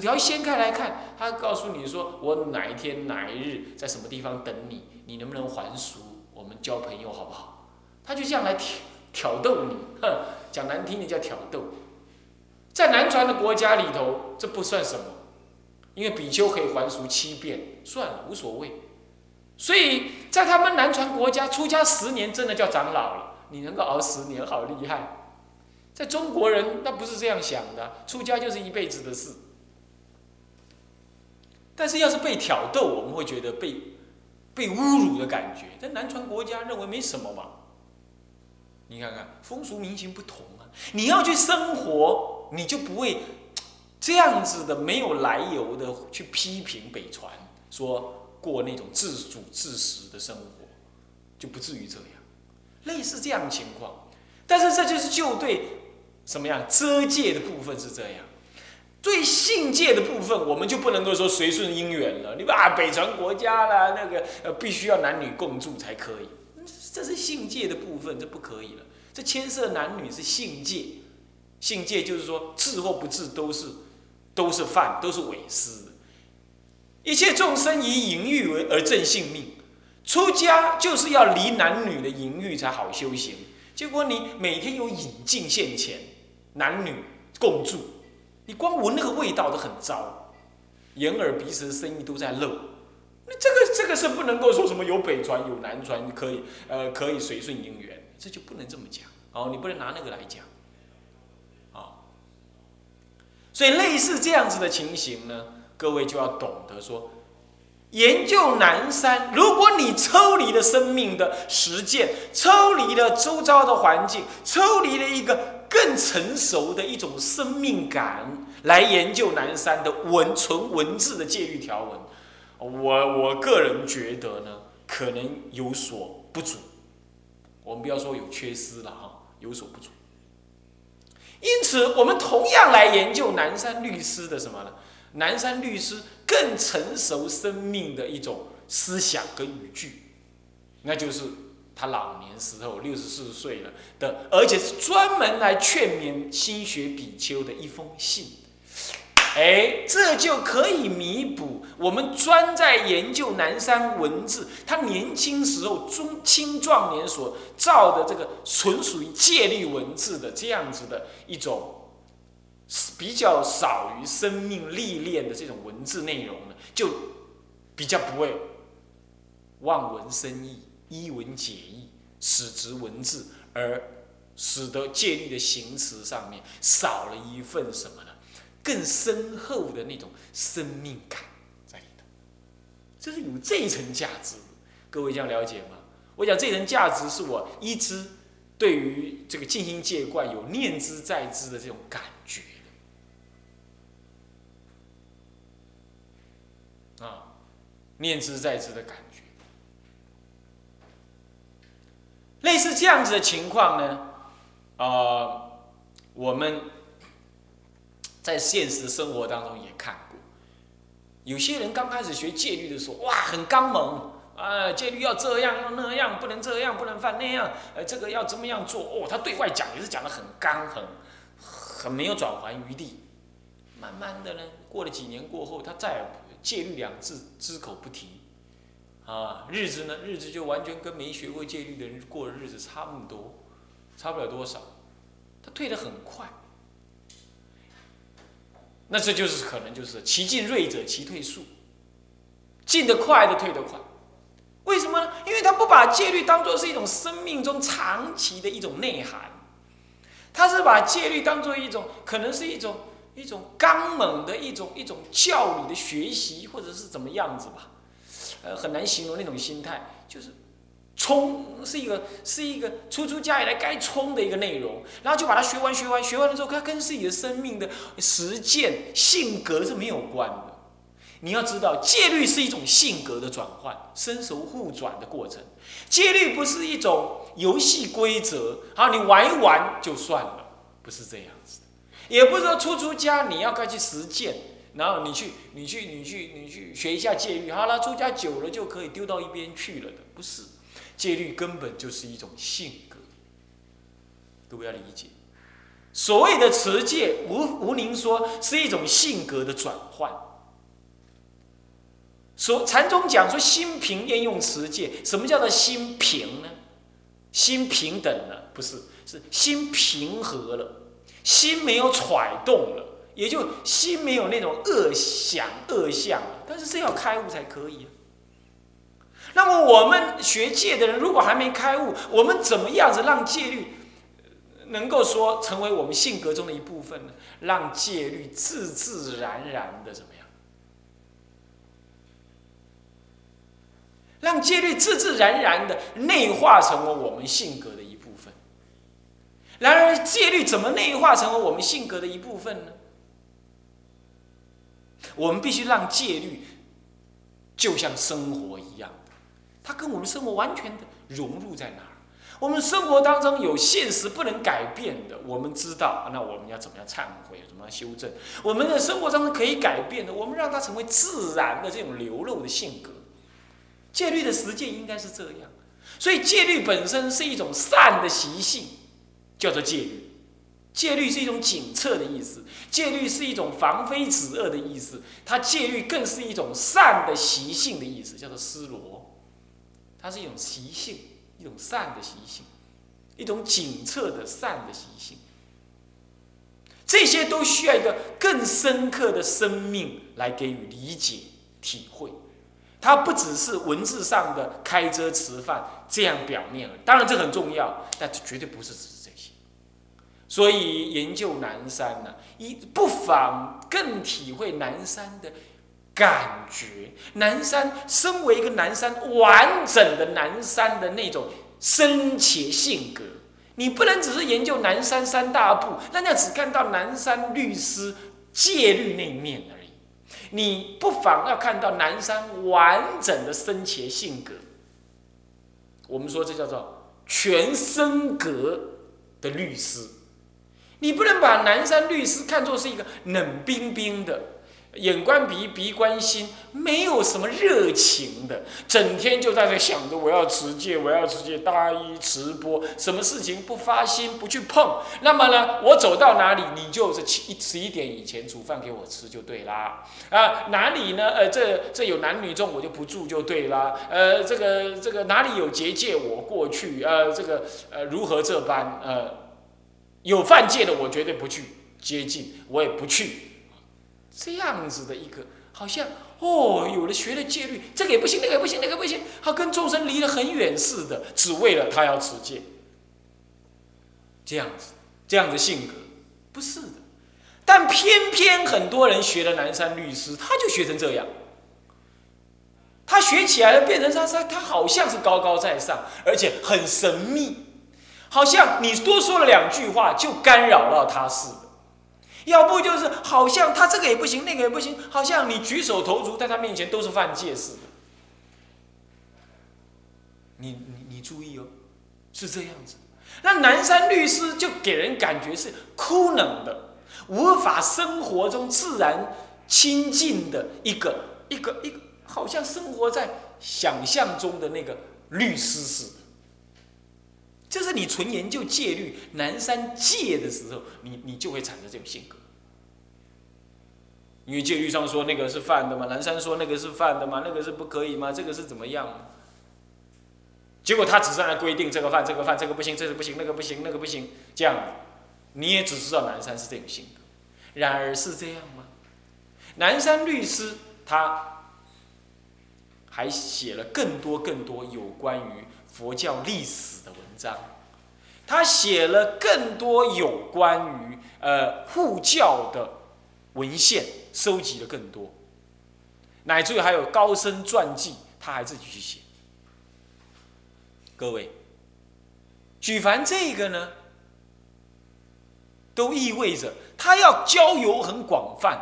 你要掀开来看，他告诉你说，我哪一天哪一日在什么地方等你，你能不能还俗？我们交朋友好不好？他就这样来挑挑逗你，哼，讲难听的叫挑逗。在南传的国家里头，这不算什么，因为比丘可以还俗七遍，算了，无所谓。所以在他们南传国家，出家十年真的叫长老了。你能够熬十年，好厉害。在中国人那不是这样想的，出家就是一辈子的事。但是要是被挑逗，我们会觉得被被侮辱的感觉。在南传国家认为没什么吧。你看看风俗民情不同啊，你要去生活，你就不会这样子的没有来由的去批评北传，说过那种自主自食的生活，就不至于这样。类似这样的情况，但是这就是就对什么样遮界的部分是这样，对性戒的部分，我们就不能够说随顺因缘了。你把北传国家啦，那个呃必须要男女共住才可以，这是性戒的部分，这不可以了。这牵涉男女是性戒，性戒就是说治或不治都是都是犯，都是违失。一切众生以淫欲为而正性命。出家就是要离男女的淫欲才好修行，结果你每天有引进现前，男女共住，你光闻那个味道都很糟，眼耳鼻舌身意都在漏，那这个这个是不能够说什么有北传有南传可以呃可以随顺因缘，这就不能这么讲。哦，你不能拿那个来讲，啊，所以类似这样子的情形呢，各位就要懂得说。研究南山，如果你抽离了生命的实践，抽离了周遭的环境，抽离了一个更成熟的一种生命感来研究南山的文纯文字的戒律条文，我我个人觉得呢，可能有所不足。我们不要说有缺失了哈，有所不足。因此，我们同样来研究南山律师的什么呢？南山律师更成熟生命的一种思想跟语句，那就是他老年时候六十四岁了的，而且是专门来劝勉心学比丘的一封信。哎，这就可以弥补我们专在研究南山文字，他年轻时候中青壮年所造的这个纯属于戒律文字的这样子的一种。比较少于生命历练的这种文字内容呢，就比较不会望文生义、一文解义、使之文字，而使得戒律的行词上面少了一份什么呢？更深厚的那种生命感在里头，这是有这一层价值。各位这样了解吗？我讲这层价值是我一直对于这个静心戒观有念之在之的这种感觉。啊，念之在之的感觉，类似这样子的情况呢，啊，我们在现实生活当中也看过，有些人刚开始学戒律的时候，哇，很刚猛啊，戒律要这样要那样，不能这样不能犯那样，呃，这个要怎么样做？哦，他对外讲也是讲的很刚，很很没有转圜余地。慢慢的呢，过了几年过后，他再。戒律两字只口不提，啊，日子呢？日子就完全跟没学过戒律的人过日子差不多，差不了多少。他退得很快，那这就是可能就是其进锐者其退速，进得快的退得快。为什么呢？因为他不把戒律当做是一种生命中长期的一种内涵，他是把戒律当做一种可能是一种。一种刚猛的一种一种教理的学习，或者是怎么样子吧，呃，很难形容那种心态，就是冲是一个是一个出出家以来该冲的一个内容，然后就把它学完学完学完了之后，它跟自己的生命的实践性格是没有关的。你要知道，戒律是一种性格的转换，生熟互转的过程。戒律不是一种游戏规则，好，你玩一玩就算了，不是这样子。也不是说出出家你要该去实践，然后你去你去你去你去学一下戒律，好了，出家久了就可以丢到一边去了的，不是，戒律根本就是一种性格，都要理解，所谓的持戒，无无宁说是一种性格的转换。所禅宗讲说心平焉用持戒？什么叫做心平呢？心平等了，不是，是心平和了，心没有揣动了，也就心没有那种恶想恶相。但是这要开悟才可以啊。那么我们学戒的人，如果还没开悟，我们怎么样子让戒律？能够说成为我们性格中的一部分呢？让戒律自自然然的怎么样？让戒律自自然然的内化成为我们性格的一部分。然而，戒律怎么内化成为我们性格的一部分呢？我们必须让戒律就像生活一样，它跟我们生活完全的融入在哪？我们生活当中有现实不能改变的，我们知道，那我们要怎么样忏悔，怎么样修正？我们的生活当中可以改变的，我们让它成为自然的这种流露的性格。戒律的实践应该是这样，所以戒律本身是一种善的习性，叫做戒律。戒律是一种警策的意思，戒律是一种防非止恶的意思，它戒律更是一种善的习性的意思，叫做思罗。它是一种习性。一种善的习性，一种警策的善的习性，这些都需要一个更深刻的生命来给予理解、体会。它不只是文字上的开遮吃饭这样表面，当然这很重要，但这绝对不是只是这些。所以研究南山呢，一不妨更体会南山的。感觉南山身为一个南山完整的南山的那种深切性格，你不能只是研究南山三大部，那样只看到南山律师戒律那一面而已。你不妨要看到南山完整的深切性格。我们说这叫做全身格的律师，你不能把南山律师看作是一个冷冰冰的。眼观鼻，鼻观心，没有什么热情的，整天就在这想着我要持戒，我要持戒，大衣直播，什么事情不发心，不去碰。那么呢，我走到哪里，你就是七十一点以前煮饭给我吃就对啦。啊，哪里呢？呃，这这有男女众，我就不住就对啦。呃，这个这个哪里有结界，我过去。呃，这个呃如何这般？呃，有犯戒的，我绝对不去接近，我也不去。这样子的一个，好像哦，有了学了戒律，这个也不行，那个也不行，那个不行，他跟众生离得很远似的，只为了他要持戒。这样子，这样的性格，不是的。但偏偏很多人学了南山律师，他就学成这样。他学起来了，变成他他他好像是高高在上，而且很神秘，好像你多说了两句话就干扰到他似的。要不就是好像他这个也不行，那个也不行，好像你举手投足在他面前都是犯戒似的。你你你注意哦，是这样子。那南山律师就给人感觉是枯冷的，无法生活中自然亲近的一个一个一个，好像生活在想象中的那个律师似的。就是你纯研究戒律南山戒的时候，你你就会产生这种性格。因为戒律上说那个是犯的嘛，南山说那个是犯的嘛，那个是不可以吗？这个是怎么样？结果他只是来规定这个犯，这个犯，这个不行，这个不行，那个不行，那个不行，这样，你也只知道南山是这种性格。然而是这样吗？南山律师他还写了更多更多有关于佛教历史的文章，他写了更多有关于呃护教的文献。收集的更多，乃至于还有高僧传记，他还自己去写。各位，举凡这个呢，都意味着他要交友很广泛，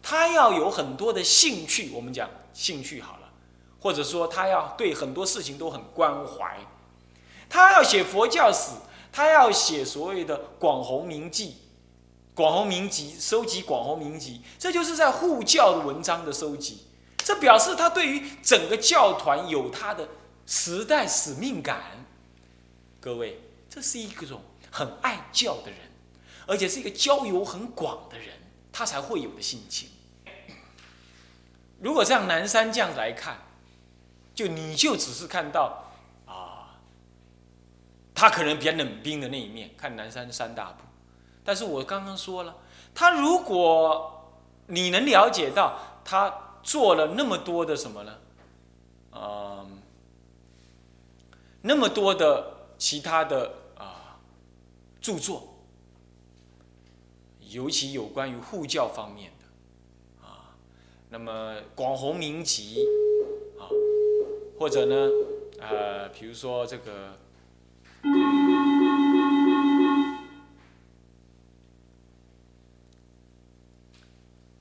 他要有很多的兴趣。我们讲兴趣好了，或者说他要对很多事情都很关怀。他要写佛教史，他要写所谓的广弘明记。广弘明集收集广弘明集，这就是在护教的文章的收集。这表示他对于整个教团有他的时代使命感。各位，这是一种很爱教的人，而且是一个交友很广的人，他才会有的性情。如果像南山这样来看，就你就只是看到，他可能比较冷冰的那一面，看南山三大部。但是我刚刚说了，他如果你能了解到他做了那么多的什么呢？嗯，那么多的其他的啊著作，尤其有关于护教方面的啊，那么广弘明集啊，或者呢，呃，比如说这个。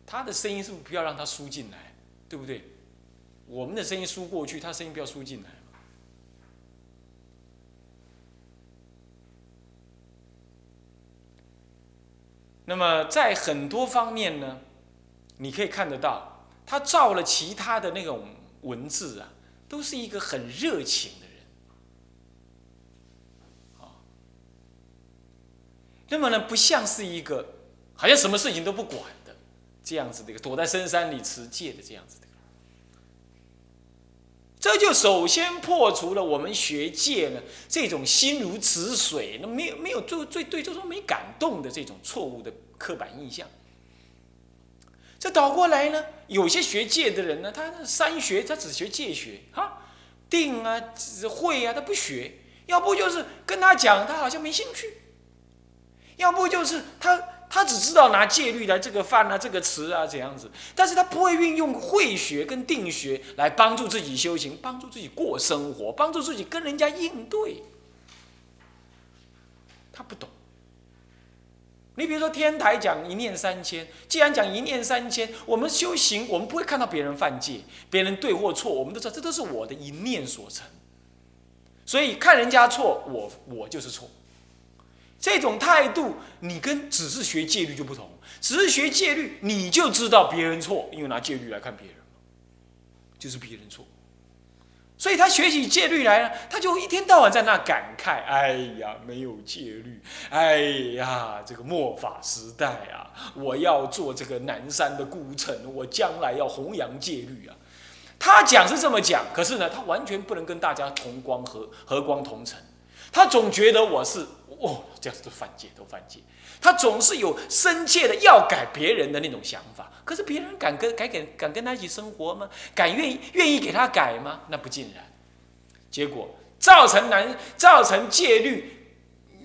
他的声音是不是不要让他输进来，对不对？我们的声音输过去，他声音不要输进来那么在很多方面呢，你可以看得到，他造了其他的那种文字啊，都是一个很热情的那么呢，不像是一个好像什么事情都不管的。这样子的一个躲在深山里持戒的这样子的，这就首先破除了我们学戒呢这种心如止水，那没有没有最最对，就说没感动的这种错误的刻板印象。这倒过来呢，有些学戒的人呢，他三学他只学戒学哈，定啊、会啊，他不学，要不就是跟他讲，他好像没兴趣，要不就是他。他只知道拿戒律来这个犯啊，这个词啊，怎样子，但是他不会运用慧学跟定学来帮助自己修行，帮助自己过生活，帮助自己跟人家应对。他不懂。你比如说天台讲一念三千，既然讲一念三千，我们修行，我们不会看到别人犯戒，别人对或错，我们都知道这都是我的一念所成。所以看人家错，我我就是错。这种态度，你跟只是学戒律就不同。只是学戒律，你就知道别人错，因为拿戒律来看别人就是别人错。所以他学起戒律来了，他就一天到晚在那感慨：“哎呀，没有戒律，哎呀，这个末法时代啊，我要做这个南山的孤臣，我将来要弘扬戒律啊。”他讲是这么讲，可是呢，他完全不能跟大家同光和和光同尘。他总觉得我是。哦，这样子都犯戒，都犯戒。他总是有深切的要改别人的那种想法，可是别人敢跟敢跟敢跟他一起生活吗？敢愿意愿意给他改吗？那不尽然。结果造成难造成戒律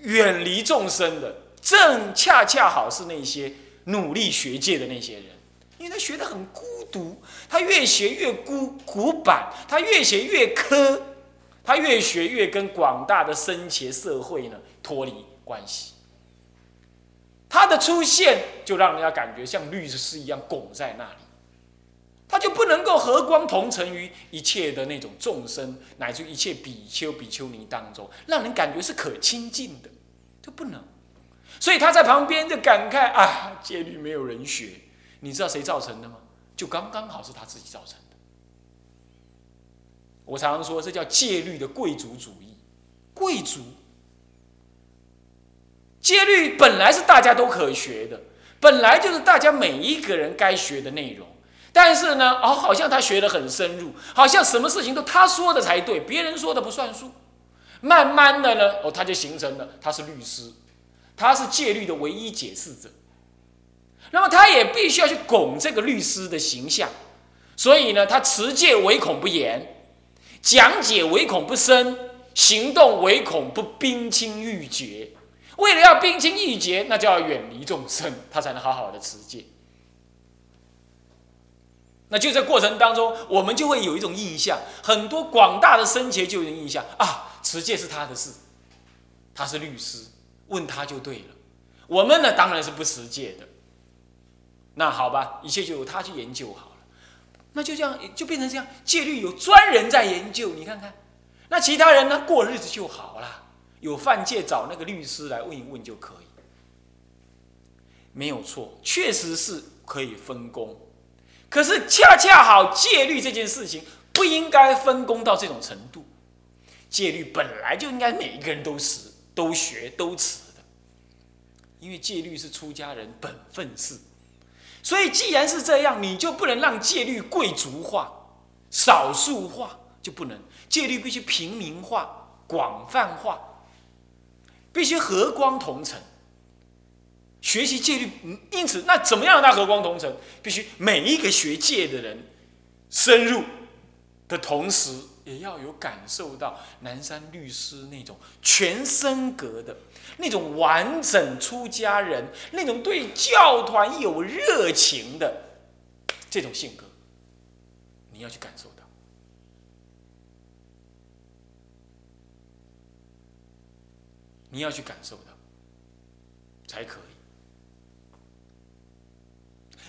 远离众生的，正恰恰好是那些努力学戒的那些人，因为他学得很孤独，他越学越孤古板，他越学越苛。他越学越跟广大的僧伽社会呢脱离关系，他的出现就让人家感觉像律师一样拱在那里，他就不能够和光同尘于一切的那种众生乃至一切比丘比丘尼当中，让人感觉是可亲近的，就不能。所以他在旁边就感慨啊，戒律没有人学，你知道谁造成的吗？就刚刚好是他自己造成的。我常常说，这叫戒律的贵族主义。贵族，戒律本来是大家都可学的，本来就是大家每一个人该学的内容。但是呢，哦，好像他学得很深入，好像什么事情都他说的才对，别人说的不算数。慢慢的呢，哦，他就形成了他是律师，他是戒律的唯一解释者。那么他也必须要去拱这个律师的形象，所以呢，他持戒唯恐不严。讲解唯恐不深，行动唯恐不冰清玉洁。为了要冰清玉洁，那就要远离众生，他才能好好的持戒。那就在过程当中，我们就会有一种印象，很多广大的僧伽就有印象啊，持戒是他的事，他是律师，问他就对了。我们呢，当然是不持戒的。那好吧，一切就由他去研究好了。那就这样，就变成这样。戒律有专人在研究，你看看，那其他人呢？过日子就好了。有犯戒，找那个律师来问一问就可以，没有错，确实是可以分工。可是恰恰好，戒律这件事情不应该分工到这种程度。戒律本来就应该每一个人都持、都学、都持的。因为戒律是出家人本分事，所以既然是这样，你就不能让戒律贵族化、少数化，就不能戒律必须平民化、广泛化，必须和光同尘。学习戒律，因此那怎么样让它和光同尘？必须每一个学戒的人深入的同时，也要有感受到南山律师那种全身格的。那种完整出家人，那种对教团有热情的这种性格，你要去感受你要去感受到，才可以。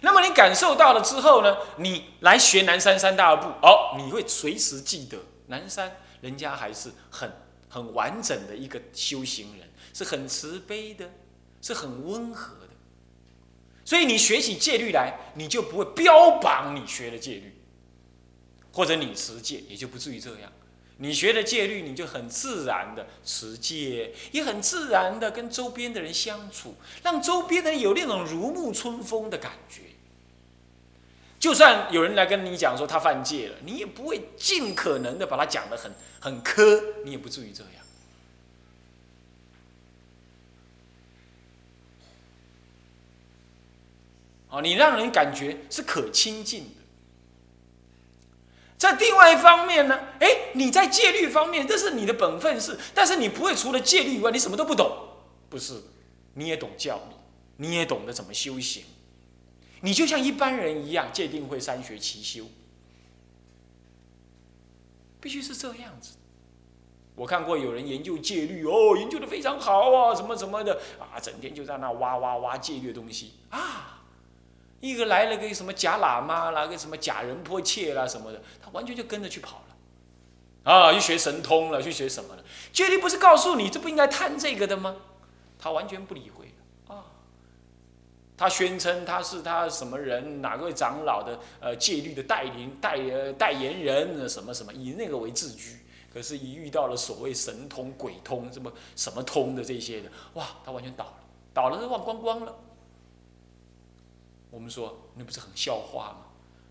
那么你感受到了之后呢？你来学南山三大部，哦，你会随时记得南山人家还是很很完整的一个修行人。是很慈悲的，是很温和的，所以你学起戒律来，你就不会标榜你学了戒律，或者你持戒，也就不至于这样。你学了戒律，你就很自然的持戒，也很自然的跟周边的人相处，让周边的人有那种如沐春风的感觉。就算有人来跟你讲说他犯戒了，你也不会尽可能的把他讲的很很苛，你也不至于这样。你让人感觉是可亲近的。在另外一方面呢，哎，你在戒律方面，这是你的本分事，但是你不会除了戒律以外，你什么都不懂，不是？你也懂教理，你也懂得怎么修行，你就像一般人一样，戒定慧三学齐修，必须是这样子。我看过有人研究戒律，哦，研究的非常好啊，什么什么的啊，整天就在那挖挖挖戒律的东西啊。一个来了个什么假喇嘛啦，个什么假人迫切啦什么的，他完全就跟着去跑了，啊，去学神通了，去学什么了？戒律不是告诉你这不应该贪这个的吗？他完全不理会啊。他宣称他是他什么人，哪个长老的呃戒律的代理代呃代言人什么什么，以那个为自居。可是，一遇到了所谓神通、鬼通，什么什么通的这些的，哇，他完全倒了，倒了都忘光光了。我们说那不是很笑话吗？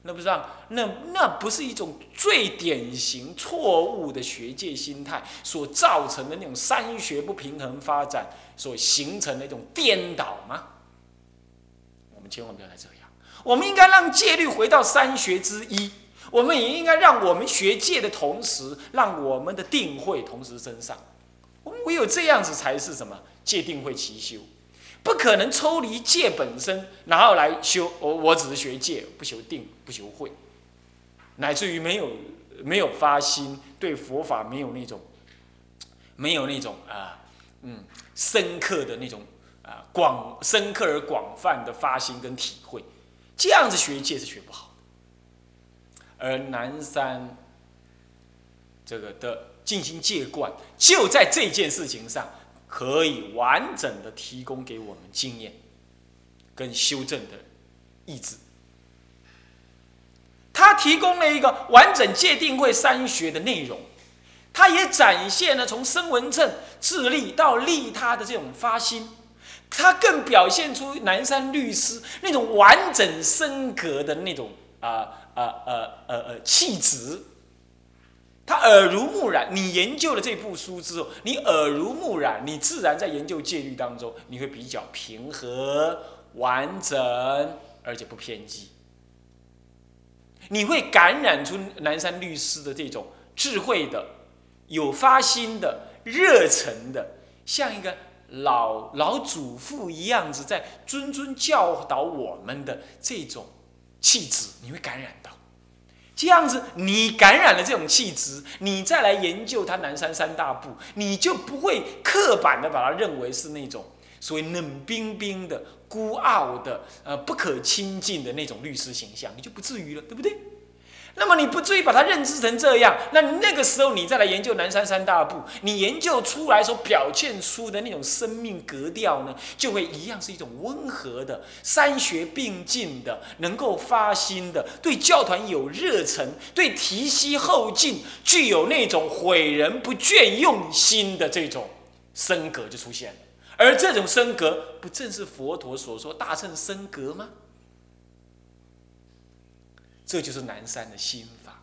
那不是让那那不是一种最典型错误的学界心态所造成的那种三学不平衡发展所形成的一种颠倒吗？我们千万不要再这样。我们应该让戒律回到三学之一。我们也应该让我们学戒的同时，让我们的定慧同时升上。我们唯有这样子才是什么戒定慧齐修。不可能抽离戒本身，然后来修我，我只是学戒，不修定，不修慧，乃至于没有没有发心，对佛法没有那种没有那种啊嗯深刻的那种啊广深刻而广泛的发心跟体会，这样子学戒是学不好。而南山这个的进行戒观，就在这件事情上。可以完整的提供给我们经验跟修正的意志。他提供了一个完整界定会三学的内容，他也展现了从声闻正自利到利他的这种发心，他更表现出南山律师那种完整升格的那种啊啊啊呃呃气质。他耳濡目染，你研究了这部书之后，你耳濡目染，你自然在研究戒律当中，你会比较平和、完整，而且不偏激。你会感染出南山律师的这种智慧的、有发心的、热忱的，像一个老老祖父一样子在谆谆教导我们的这种气质，你会感染。这样子，你感染了这种气质，你再来研究他南山三大部，你就不会刻板的把它认为是那种所谓冷冰冰的、孤傲的、呃不可亲近的那种律师形象，你就不至于了，对不对？那么你不至于把它认知成这样，那那个时候你再来研究南山三大部，你研究出来所表现出的那种生命格调呢，就会一样是一种温和的、三学并进的、能够发心的、对教团有热忱、对提携后进具有那种毁人不倦用心的这种升格就出现了，而这种升格，不正是佛陀所说大乘升格吗？这就是南山的心法。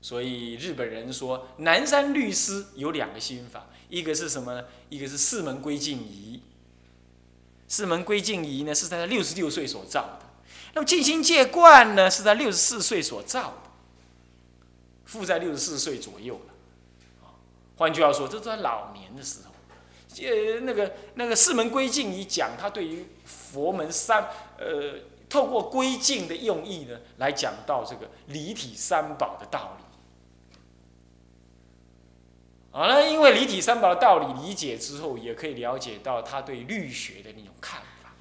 所以日本人说，南山律师有两个心法，一个是什么呢？一个是四门归净仪。四门归净仪呢，是在他六十六岁所造的。那么静心戒观呢，是在六十四岁所造的，负在六十四岁左右了。换句话说，这是他老年的时候。呃，那个那个四门归净仪讲，他对于佛门三呃，透过归净的用意呢，来讲到这个离体三宝的道理。好了，因为离体三宝的道理理解之后，也可以了解到他对律学的那种看法。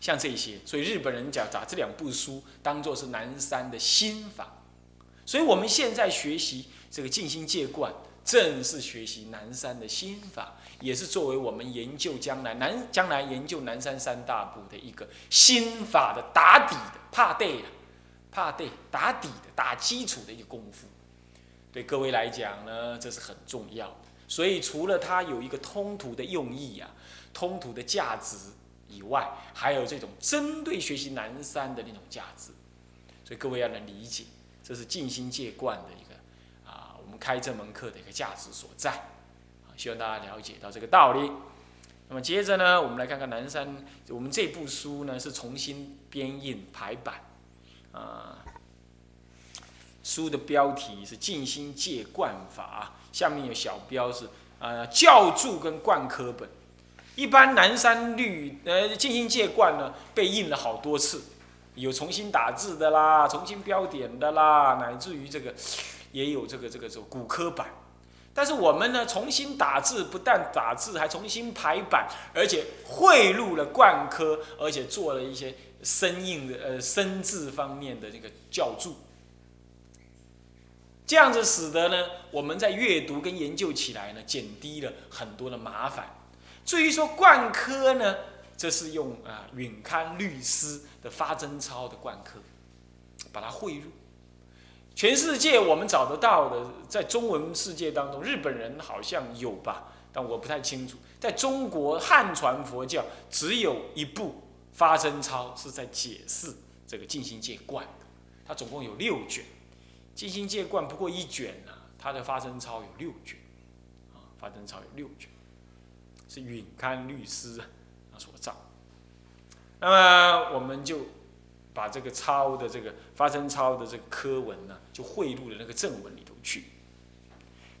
像这些，所以日本人讲把这两部书当做是南山的心法。所以我们现在学习这个静心戒观。正是学习南山的心法，也是作为我们研究将来南将来研究南山三大部的一个心法的打底的怕对了，怕对打底的打基础的一个功夫。对各位来讲呢，这是很重要。所以除了它有一个通途的用意啊，通途的价值以外，还有这种针对学习南山的那种价值。所以各位要能理解，这是静心戒观的。开这门课的一个价值所在，希望大家了解到这个道理。那么接着呢，我们来看看南山，我们这部书呢是重新编印排版，啊，书的标题是《静心戒观法》，下面有小标是啊教注跟贯科本。一般南山律呃静心戒观呢被印了好多次，有重新打字的啦，重新标点的啦，乃至于这个。也有这个这个这个骨科版，但是我们呢重新打字，不但打字，还重新排版，而且汇入了冠科，而且做了一些生硬的呃生字方面的这个教注，这样子使得呢我们在阅读跟研究起来呢减低了很多的麻烦。至于说冠科呢，这是用啊允刊律师的发真抄的冠科，把它汇入。全世界我们找得到的，在中文世界当中，日本人好像有吧，但我不太清楚。在中国汉传佛教，只有一部发真抄是在解释这个静心戒观，它总共有六卷。静心戒观不过一卷呢，它的发真抄有六卷，啊，发真抄有六卷，是允刊律师啊所造。那么我们就。把这个抄的这个发生抄的这个科文呢，就汇入了那个正文里头去。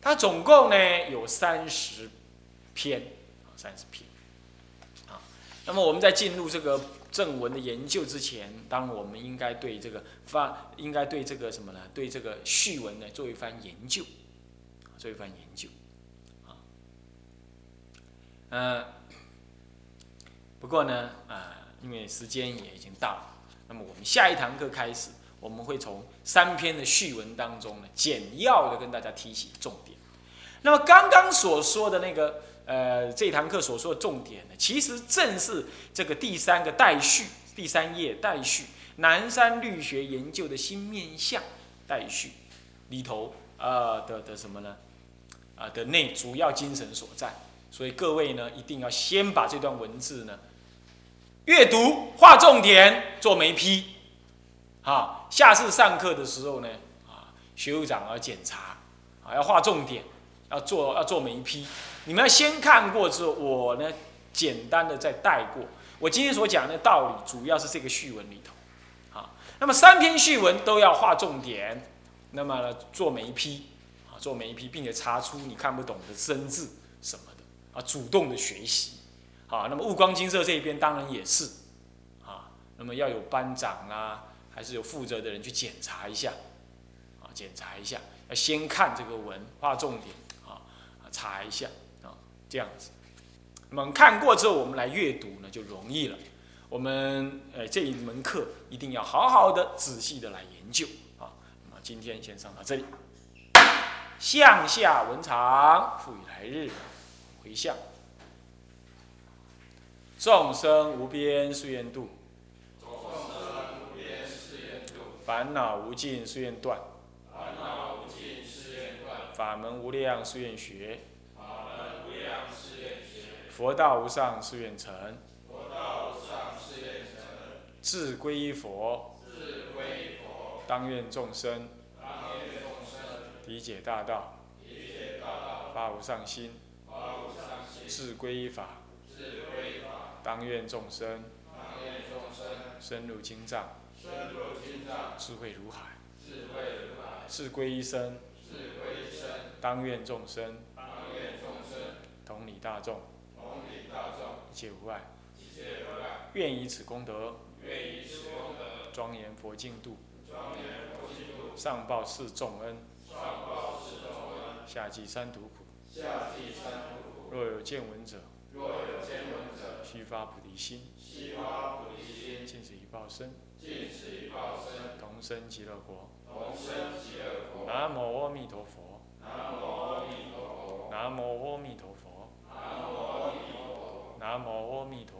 它总共呢有三十篇，三十篇啊。那么我们在进入这个正文的研究之前，当然我们应该对这个发，应该对这个什么呢？对这个序文呢做一番研究，做一番研究啊。呃，不过呢啊，因为时间也已经到了。那么我们下一堂课开始，我们会从三篇的序文当中呢，简要的跟大家提起重点。那么刚刚所说的那个，呃，这堂课所说的重点呢，其实正是这个第三个待序，第三页待序，南山律学研究的新面向待序里头，呃的的什么呢？啊的内主要精神所在。所以各位呢，一定要先把这段文字呢。阅读划重点做眉批，啊，下次上课的时候呢，啊，学务长要检查，啊，要划重点，要做要做眉批。你们要先看过之后，我呢简单的再带过。我今天所讲的道理，主要是这个序文里头，啊，那么三篇序文都要划重点，那么呢做眉批，啊，做眉批，并且查出你看不懂的生字什么的，啊，主动的学习。啊，那么雾光金色这一边当然也是，啊，那么要有班长啊，还是有负责的人去检查一下，啊，检查一下，要先看这个文，画重点，啊，查一下，啊，这样子。那么看过之后，我们来阅读呢就容易了。我们呃这一门课一定要好好的、仔细的来研究，啊，那么今天先上到这里。向下文长，复以来日回向。众生无边誓愿度，烦恼无尽誓愿断，法门无量誓愿学，佛道无上誓愿成。佛道无上誓愿成。志归依佛。当愿众生。理解大道。理解大道。发无上心。发无上心。志归依法。当愿众生。深入经藏。智慧如海。智慧如海。志归一生。志归一生。当愿众生。当愿众生。同理大众。一切无碍，愿以此功德，庄严佛净土，上报四重恩，下济三途苦。若有见闻者，须发菩提心，尽此一报身，同生极乐国。南无阿弥陀佛。南无阿弥陀佛。南无阿弥陀佛。南无阿弥陀佛。